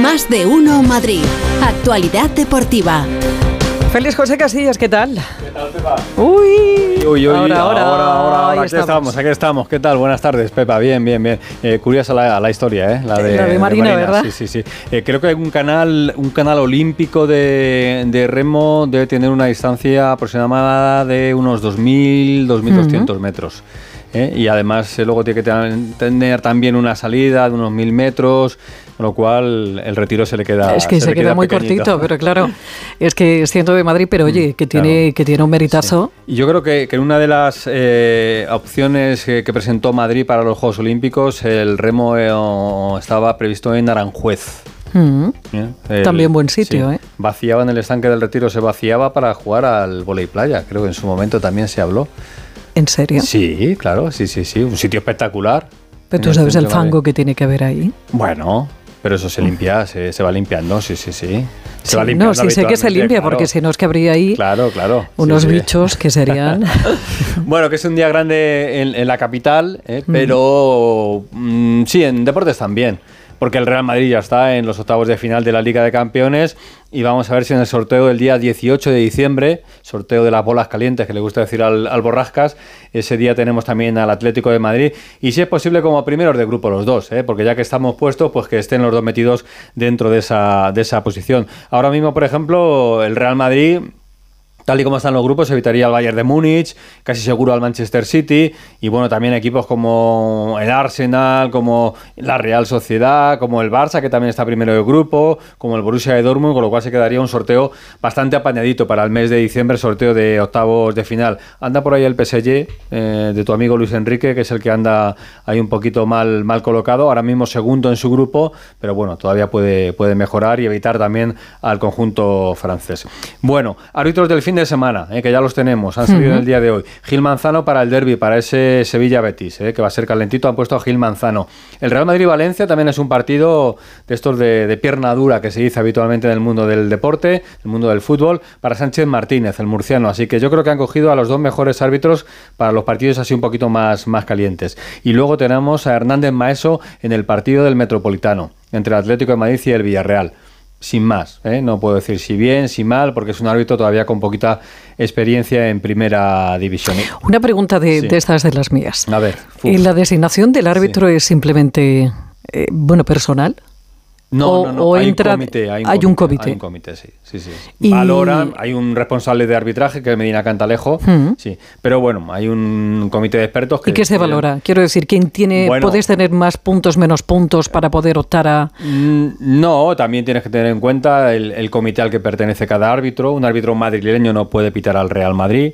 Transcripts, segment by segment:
Más de uno Madrid. Actualidad deportiva. Feliz José Casillas, ¿qué tal? ¿Qué tal, Pepa? Uy, Uy, uy, ahora, ahora, ahora, ahí aquí estamos. aquí estamos. ¿Qué tal? Buenas tardes, Pepa. Bien, bien, bien. Eh, curiosa la, la historia, ¿eh? La de, la de Marina, ¿verdad? Sí, sí, sí. Eh, creo que hay un canal, un canal olímpico de, de, remo debe tener una distancia aproximada de unos 2.000, 2.200 metros. ¿Eh? y además eh, luego tiene que tener también una salida de unos mil metros, con lo cual el retiro se le queda. Es que se, queda, muy cortito, pero claro, es que es ciento de Madrid, pero oye, mm, que tiene, que tiene un meritazo. Y yo creo que, que una de las eh, opciones que, presentó Madrid para los Juegos Olímpicos, el remo estaba previsto en Aranjuez. Mm. También buen sitio, ¿eh? Vaciaba en el estanque del retiro, se vaciaba para jugar al volei playa. Creo que en su momento también se habló. ¿En serio? Sí, claro, sí, sí, sí. Un sitio espectacular. Pero tú sabes el fango que tiene que haber ahí. Bueno, pero eso se limpia, se, va limpiando, sí, sí, sí. Se va limpiando. No, sí sé que se limpia, porque si no es que habría ahí claro, claro, unos bichos que serían. bueno, que es un día grande en, la capital, ¿eh? pero mm, sí, en deportes también porque el Real Madrid ya está en los octavos de final de la Liga de Campeones y vamos a ver si en el sorteo del día 18 de diciembre, sorteo de las bolas calientes que le gusta decir al, Borrascas, ese día tenemos también al Atlético de Madrid y si es posible como primeros de grupo los dos, ¿eh? porque ya que estamos puestos, pues que estén los dos metidos dentro de esa, de esa posición. Ahora mismo, por ejemplo, el Real Madrid Tal y como están los grupos, evitaría al Bayern de Múnich, casi seguro al Manchester City, y bueno, también equipos como el Arsenal, como la Real Sociedad, como el Barça, que también está primero del grupo, como el Borussia de Dortmund, con lo cual se quedaría un sorteo bastante apañadito para el mes de diciembre, sorteo de octavos de final. Anda por ahí el PSG eh, de tu amigo Luis Enrique, que es el que anda ahí un poquito mal, mal colocado, ahora mismo segundo en su grupo, pero bueno, todavía puede, puede mejorar y evitar también al conjunto francés. Bueno, árbitros del fin de semana, eh, que ya los tenemos, han salido en el día de hoy. Gil Manzano para el derby, para ese Sevilla-Betis, eh, que va a ser calentito, han puesto a Gil Manzano. El Real Madrid-Valencia también es un partido de estos de, pierna dura que se dice habitualmente en el mundo del deporte, el mundo del fútbol, para Sánchez Martínez, el murciano. Así que yo creo que han cogido a los dos mejores árbitros para los partidos así un poquito más, más calientes. Y luego tenemos a Hernández Maeso en el partido del Metropolitano, entre el Atlético de Madrid y el Villarreal sin más. ¿eh? No puedo decir si bien, si mal, porque es un árbitro todavía con poquita experiencia en primera división. Una pregunta de, estas de las mías. A ver. ¿La designación del árbitro es simplemente, eh, bueno, personal? No, no, hay, un comité, hay, un comité. Hay un comité, sí. sí, sí. Valoran, hay un responsable de arbitraje que es Medina Cantalejo, mm. sí. Pero bueno, hay un comité de expertos que... ¿Y qué se valora? Quiero decir, ¿quién tiene, puedes tener más puntos, menos puntos para poder optar a...? Mm, no, también tienes que tener en cuenta el, el comité al que pertenece cada árbitro. Un árbitro madrileño no puede pitar al Real Madrid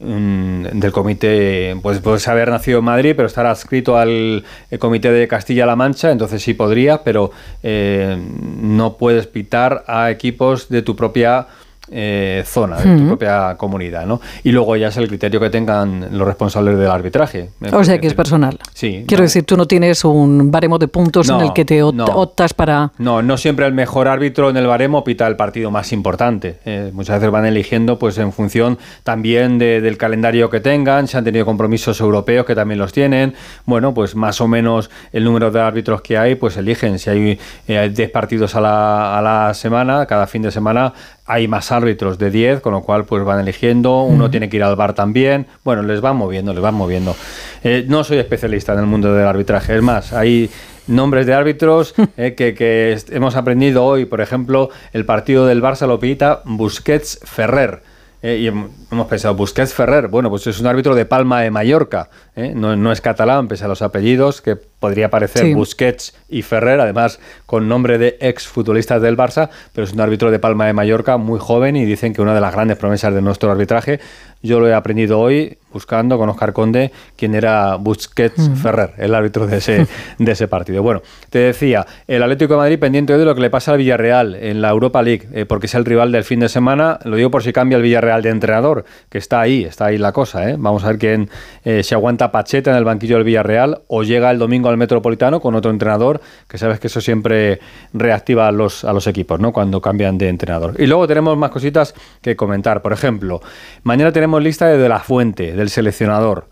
del comité, pues puedes haber nacido en Madrid, pero estar adscrito al comité de Castilla-La Mancha, entonces sí podría, pero eh, no puedes pitar a equipos de tu propia eh, zona, de tu propia comunidad, ¿no? Y luego ya es el criterio que tengan los responsables del arbitraje. O sea que es personal. Sí. Quiero decir, tú no tienes un baremo de puntos en el que te optas para... No, no siempre el mejor árbitro en el baremo pita el partido más importante. Eh, muchas veces van eligiendo pues en función también del calendario que tengan, si han tenido compromisos europeos que también los tienen. Bueno, pues más o menos el número de árbitros que hay, pues eligen. Si hay 10 eh, partidos a la, a la semana, cada fin de semana, hay más árbitros de 10, con lo cual pues van eligiendo, uno tiene que ir al bar también, bueno, les van moviendo, les van moviendo. Eh, no soy especialista en el mundo del arbitraje, es más, hay nombres de árbitros eh, que, hemos aprendido hoy, por ejemplo, el partido del Barça lo pita Busquets Ferrer. Eh, y hemos pensado, Busquets Ferrer, bueno, pues es un árbitro de Palma de Mallorca, no, no, es catalán, pese a los apellidos, que podría parecer Busquets y Ferrer, además con nombre de ex futbolistas del Barça, pero es un árbitro de Palma de Mallorca muy joven y dicen que una de las grandes promesas de nuestro arbitraje. Yo lo he aprendido hoy buscando con Oscar Conde quién era Busquets Ferrer, el árbitro de ese, de ese partido. Bueno, te decía, el Atlético de Madrid pendiente hoy de lo que le pasa al Villarreal en la Europa League, eh, porque es el rival del fin de semana. Lo digo por si cambia el Villarreal de entrenador, que está ahí, está ahí la cosa. ¿eh? Vamos a ver quién eh, se aguanta Pacheta en el banquillo del Villarreal o llega el domingo al Metropolitano con otro entrenador, que sabes que eso siempre reactiva a los, a los equipos, ¿no? Cuando cambian de entrenador. Y luego tenemos más cositas que comentar. Por ejemplo, mañana tenemos lista de, de la fuente, del seleccionador.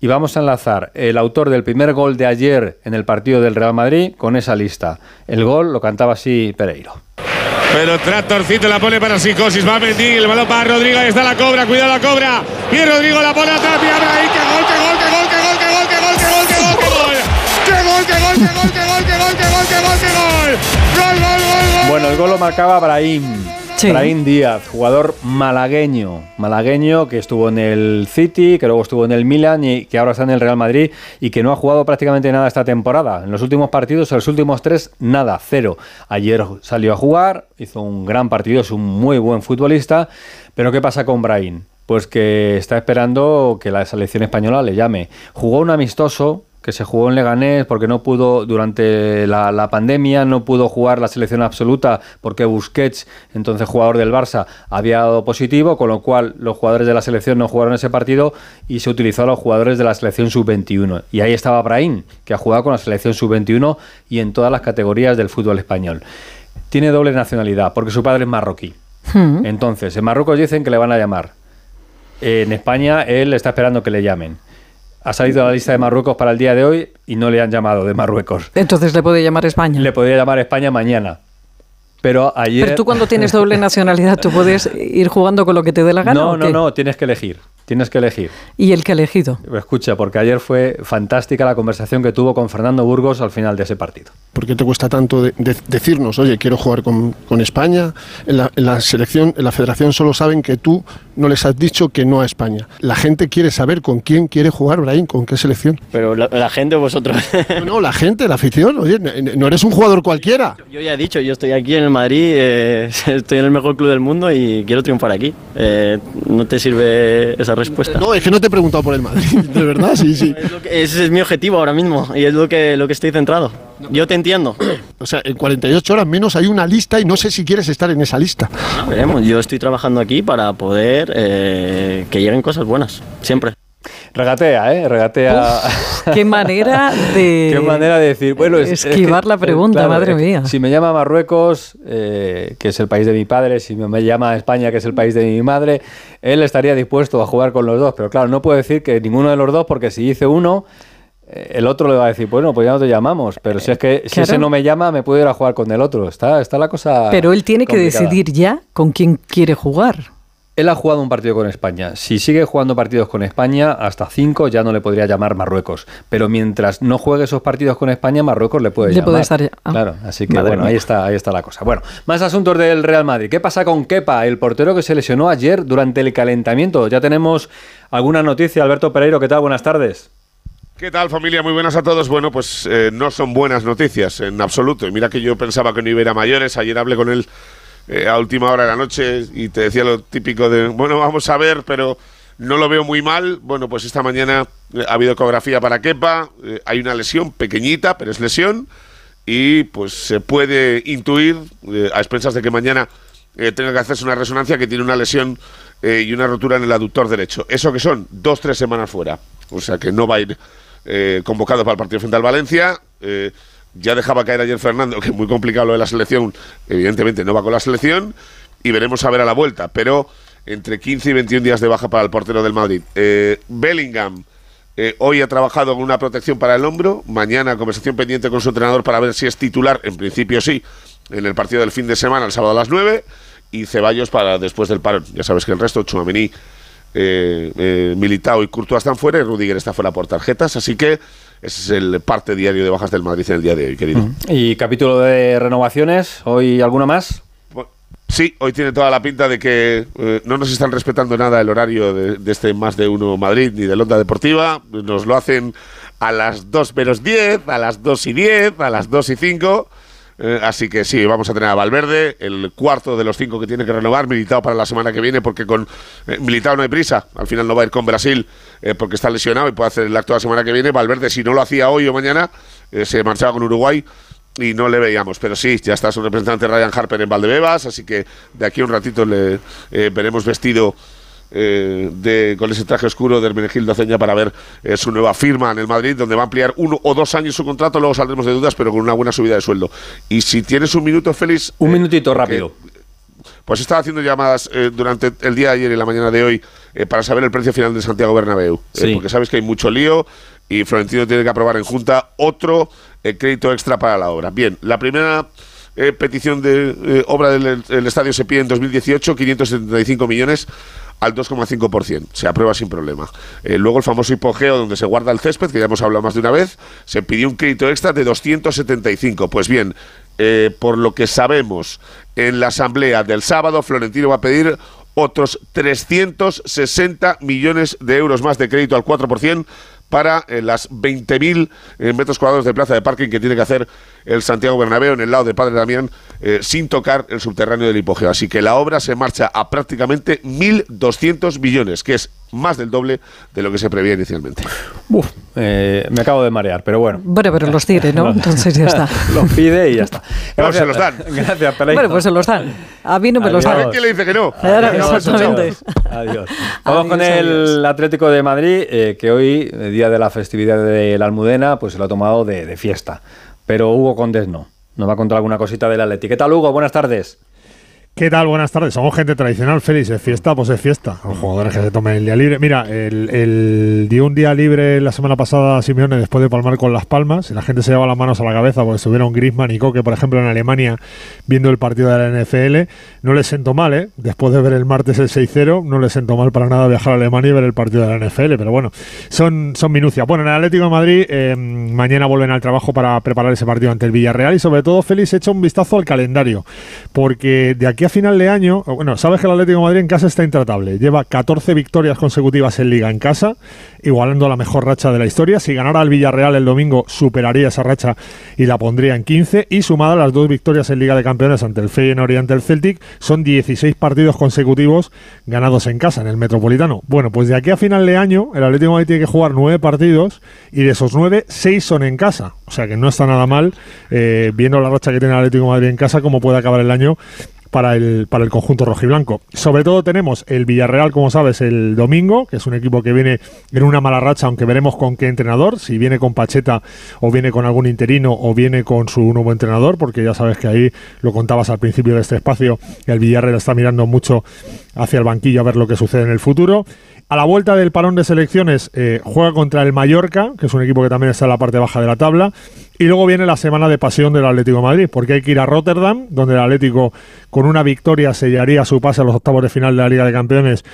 Y vamos a enlazar el autor del primer gol de ayer en el partido del Real Madrid con esa lista. El gol lo cantaba así Pereiro. Pero Tractorcito la pone para Psicosis. Va a mentir. El balón para Rodrigo. Ahí está la cobra. Cuidado la cobra. Bien Rodrigo la pone atrás. ¡Qué gol, qué gol, Bueno, el gol lo marcaba Brahim. Sí. Brahim Díaz, jugador malagueño, malagueño que estuvo en el City, que luego estuvo en el Milan y que ahora está en el Real Madrid y que no ha jugado prácticamente nada esta temporada. En los últimos partidos, en los últimos tres, nada, cero. Ayer salió a jugar, hizo un gran partido, es un muy buen futbolista, pero ¿qué pasa con Brahim? Pues que está esperando que la selección española le llame. Jugó un amistoso que se jugó en Leganés porque no pudo durante la, la, pandemia, no pudo jugar la selección absoluta porque Busquets, entonces jugador del Barça, había dado positivo, con lo cual los jugadores de la selección no jugaron ese partido y se utilizó a los jugadores de la selección sub-21. Y ahí estaba Brahim, que ha jugado con la selección sub-21 y en todas las categorías del fútbol español. Tiene doble nacionalidad porque su padre es marroquí. Hmm. Entonces, en Marruecos dicen que le van a llamar. En España él está esperando que le llamen ha salido la lista de Marruecos para el día de hoy y no le han llamado de Marruecos. Entonces le puede llamar España. Le podría llamar España mañana. Pero ayer. Pero tú cuando tienes doble nacionalidad, ¿tú puedes ir jugando con lo que te dé la gana? No, ¿o no, qué? no, tienes que elegir. Tienes que elegir. ¿Y el que ha elegido? Escucha, porque ayer fue fantástica la conversación que tuvo con Fernando Burgos al final de ese partido. ¿Por qué te cuesta tanto de, de, decirnos, oye, quiero jugar con, con España? En la, en la, selección, en la federación solo saben que tú no les has dicho que no a España. La gente quiere saber con quién quiere jugar Brahim, con qué selección. Pero la, la gente o vosotros. no, no, la gente, la afición. Oye, no eres un jugador cualquiera. Yo ya he dicho, yo estoy aquí en el Madrid, eh, estoy en el mejor club del mundo y quiero triunfar aquí. Eh, ¿No te sirve esa respuesta? No, es que no te he preguntado por el Madrid, de verdad, sí, sí. Es que, ese es mi objetivo ahora mismo y es lo que, lo que estoy centrado. Yo te entiendo. O sea, en 48 horas menos hay una lista y no sé si quieres estar en esa lista. Veremos, yo estoy trabajando aquí para poder eh, que lleguen cosas buenas, siempre. Regatea, ¿eh? Regatea. Uf, qué manera de. qué manera de decir. Bueno, es, esquivar es que, la pregunta, claro, madre mía. Si me llama Marruecos, eh, que es el país de mi padre, si me llama España, que es el país de mi madre, él estaría dispuesto a jugar con los dos. Pero claro, no puedo decir que ninguno de los dos, porque si dice uno, eh, el otro le va a decir, bueno, pues ya no te llamamos. Pero si es que si ese no me llama, me puedo ir a jugar con el otro. Está, está la cosa. Pero él tiene que decidir ya con quién quiere jugar. Él ha jugado un partido con España. Si sigue jugando partidos con España, hasta cinco ya no le podría llamar Marruecos. Pero mientras no juegue esos partidos con España, Marruecos le puede Le llamar. puede estar ya- ah. Claro, así que Madre bueno, mía. ahí está, ahí está la cosa. Bueno, más asuntos del Real Madrid. ¿Qué pasa con Kepa, el portero que se lesionó ayer durante el calentamiento? Ya tenemos alguna noticia. Alberto Pereiro, ¿qué tal? Buenas tardes. ¿Qué tal familia? Muy buenas a todos. Bueno, pues eh, no son buenas noticias en absoluto. Y mira que yo pensaba que no iba a ir a mayores. Ayer hablé con él eh, a última hora de la noche y te decía lo típico de, bueno, vamos a ver, pero no lo veo muy mal. Bueno, pues esta mañana eh, ha habido ecografía para Kepa. Eh, hay una lesión pequeñita, pero es lesión. Y pues se puede intuir, a expensas de que mañana tenga que hacerse una resonancia, que tiene una lesión y una rotura en el aductor derecho. Eso que son dos, tres semanas fuera. O sea que no va a ir convocado para el partido frente al Valencia. Ya dejaba caer ayer Fernando, que es muy complicado lo de la selección. Evidentemente no va con la selección. Y veremos a ver a la vuelta. Pero entre 15 y 21 días de baja para el portero del Madrid. Eh, Bellingham. eh, hoy ha trabajado con una protección para el hombro. Mañana conversación pendiente con su entrenador para ver si es titular. En principio sí. En el partido del fin de semana, el sábado a las 9. Y Ceballos para después del parón. Ya sabes que el resto, Chouameni, eh, eh, Militao y Courtois están fuera y Rudiger está fuera por tarjetas. Así que ese es el parte diario de bajas del Madrid en el día de hoy, querido. Y capítulo de renovaciones. ¿Hoy alguna más? Sí, hoy tiene toda la pinta de que eh, no nos están respetando nada el horario de, de este más de uno Madrid ni de Onda Deportiva. Nos lo hacen a las 2 menos 10, a las 2 y 10, a las 2 y 5. Eh, así que sí, vamos a tener a Valverde, el cuarto de los cinco que tiene que renovar, Militao para la semana que viene, porque con eh, Militao no hay prisa. Al final no va a ir con Brasil eh, porque está lesionado y puede hacer el acto la semana que viene. Valverde, si no lo hacía hoy o mañana, se marchaba con Uruguay y no le veíamos. Pero sí, ya está su representante Ryan Harper en Valdebebas, así que de aquí a un ratito le veremos vestido eh, de, con ese traje oscuro de Hermenegildo Ceña para ver eh, su nueva firma en el Madrid, donde va a ampliar uno o dos años su contrato, luego saldremos de dudas, pero con una buena subida de sueldo. Y si tienes un minuto, Félix... Un eh, minutito que- rápido. Pues estaba haciendo llamadas eh, durante el día de ayer y la mañana de hoy eh, para saber el precio final de Santiago Bernabéu. Eh, porque sabes que hay mucho lío y Florentino tiene que aprobar en Junta otro crédito extra para la obra. Bien, la primera petición de obra del el estadio se pide en 2018, 575 millones al 2,5%. Se aprueba sin problema. Eh, luego el famoso hipogeo donde se guarda el césped, que ya hemos hablado más de una vez, se pidió un crédito extra de 275. Pues bien, eh, por lo que sabemos, en la asamblea del sábado, Florentino va a pedir otros 360 millones de euros más de crédito al 4% para eh, las 20.000 eh, metros cuadrados de plaza de parking que tiene que hacer el Santiago Bernabéu en el lado de Padre Damián eh, sin tocar el subterráneo del hipogeo. Así que la obra se marcha a prácticamente 1.200 millones, que es más del doble de lo que se preveía inicialmente. Uf, eh, me acabo de marear, pero bueno. Bueno, pero los tiene, ¿no? Entonces ya está. los pide y ya está. Pero se los dan. Gracias. Bueno, pues se los dan. A mí no me los Adiós. A ver dan. quién le dice que no. Exactamente. Adiós. Vamos con el adiós. Atlético de Madrid, eh, que hoy, eh, día de la festividad de la Almudena, pues se lo ha tomado de, de fiesta. Pero Hugo Condes no. Nos va a contar alguna cosita del Atlético. ¿Qué tal, Hugo? Buenas tardes. ¿Qué tal? Buenas tardes. Somos gente tradicional, Félix. Es fiesta, pues es fiesta. Los jugadores que se tomen el día libre. Mira, el, el- dio un día libre la semana pasada a Simeone después de palmar con Las Palmas. La gente se lleva las manos a la cabeza porque estuvieron Griezmann y Coque, por ejemplo, en Alemania viendo el partido de la NFL. No les sentó mal, ¿eh? Después de ver el martes el 6-0, no les sentó mal para nada viajar a Alemania y ver el partido de la NFL. Pero bueno, son, son minucias. Bueno, en el Atlético de Madrid eh, mañana vuelven al trabajo para preparar ese partido ante el Villarreal. Y sobre todo, Félix, echa un vistazo al calendario. Porque de aquí a final de año, bueno, sabes que el Atlético de Madrid en casa está intratable. Lleva 14 victorias consecutivas en Liga en casa, igualando la mejor racha de la historia. Si ganara el Villarreal el domingo, superaría esa racha y la pondría en 15. Y sumada las dos victorias en Liga de Campeones ante el Feyenoord y ante el Celtic, son 16 partidos consecutivos ganados en casa, en el Metropolitano. Bueno, pues de aquí a final de año, el Atlético Madrid tiene que jugar 9 partidos y de esos 9, 6 son en casa. O sea que no está nada mal, eh, viendo la racha que tiene el Atlético Madrid en casa, cómo puede acabar el año para el, para el conjunto rojiblanco. Sobre todo tenemos el Villarreal, como sabes, el domingo, que es un equipo que viene en una mala racha, aunque veremos con qué entrenador, si viene con Pacheta o viene con algún interino o viene con su nuevo entrenador, porque ya sabes que ahí lo contabas al principio de este espacio, el Villarreal está mirando mucho hacia el banquillo a ver lo que sucede en el futuro. A la vuelta del parón de selecciones eh, juega contra el Mallorca, que es un equipo que también está en la parte baja de la tabla. Y luego viene la semana de pasión del Atlético Madrid, porque hay que ir a Rotterdam, donde el Atlético con una victoria sellaría su pase a los octavos de final de la Liga de Campeones.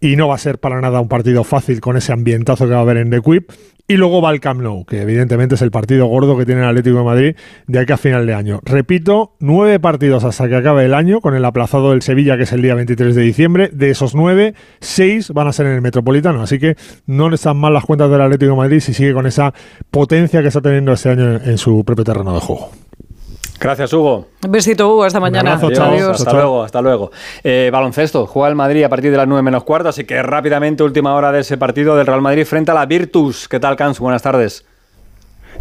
Y no va a ser para nada un partido fácil con ese ambientazo que va a haber en The Quip. Y luego va el Camp Nou, que evidentemente es el partido gordo que tiene el Atlético de Madrid de aquí a final de año. Repito, nueve partidos hasta que acabe el año, con el aplazado del Sevilla, que es el día 23 de diciembre. De esos nueve, seis van a ser en el Metropolitano. Así que no le están mal las cuentas del Atlético de Madrid si sigue con esa potencia que está teniendo este año en su propio terreno de juego. Gracias, Hugo. Un besito, Hugo. Hasta mañana. abrazo, Adiós. Adiós. Hasta Chao. luego, hasta luego. Eh, baloncesto, juega el Madrid a partir de las 9 menos cuarto, así que rápidamente, última hora de ese partido del Real Madrid frente a la Virtus. ¿Qué tal, Cans? Buenas tardes.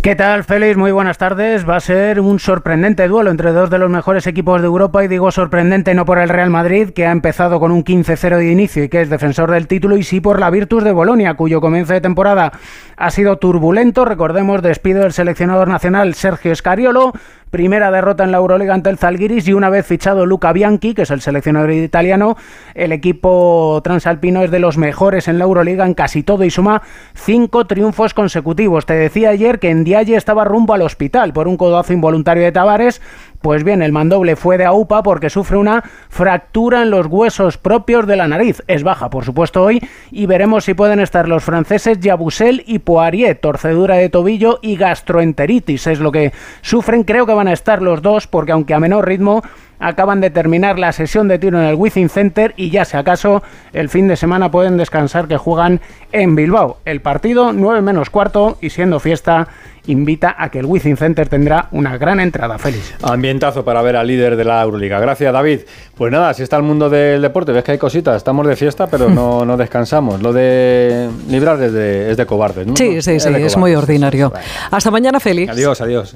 ¿Qué tal, Félix? Muy buenas tardes. Va a ser un sorprendente duelo entre dos de los mejores equipos de Europa y digo sorprendente no por el Real Madrid, que ha empezado con un 15-0 de inicio y que es defensor del título, y sí por la Virtus de Bolonia, cuyo comienzo de temporada ha sido turbulento. Recordemos, despido del seleccionador nacional Sergio Scariolo, primera derrota en la Euroliga ante el Zalgiris y una vez fichado Luca Bianchi, que es el seleccionador italiano, el equipo transalpino es de los mejores en la Euroliga en casi todo y suma cinco triunfos consecutivos. Te decía ayer que en Dialle estaba rumbo al hospital por un codazo involuntario de Tavares. Pues bien, el mandoble fue de AUPA porque sufre una fractura en los huesos propios de la nariz. Es baja, por supuesto, hoy y veremos si pueden estar los franceses Yabusel y Poirier, torcedura de tobillo y gastroenteritis. Es lo que sufren. Creo que van a estar los dos porque aunque a menor ritmo acaban de terminar la sesión de tiro en el Wizzing Center y ya si acaso el fin de semana pueden descansar que juegan en Bilbao. El partido 9 menos cuarto y siendo fiesta invita a que el Wizzing Center tendrá una gran entrada. Feliz. Ambientazo para ver al líder de la Euroliga. Gracias, David. Pues nada, si está el mundo del deporte, ves que hay cositas. Estamos de fiesta, pero no, no descansamos. Lo de librar es de, es de cobardes. ¿no? Sí, sí, sí, es muy ordinario. Hasta mañana, Félix. Adiós, adiós.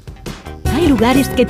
Hay lugares que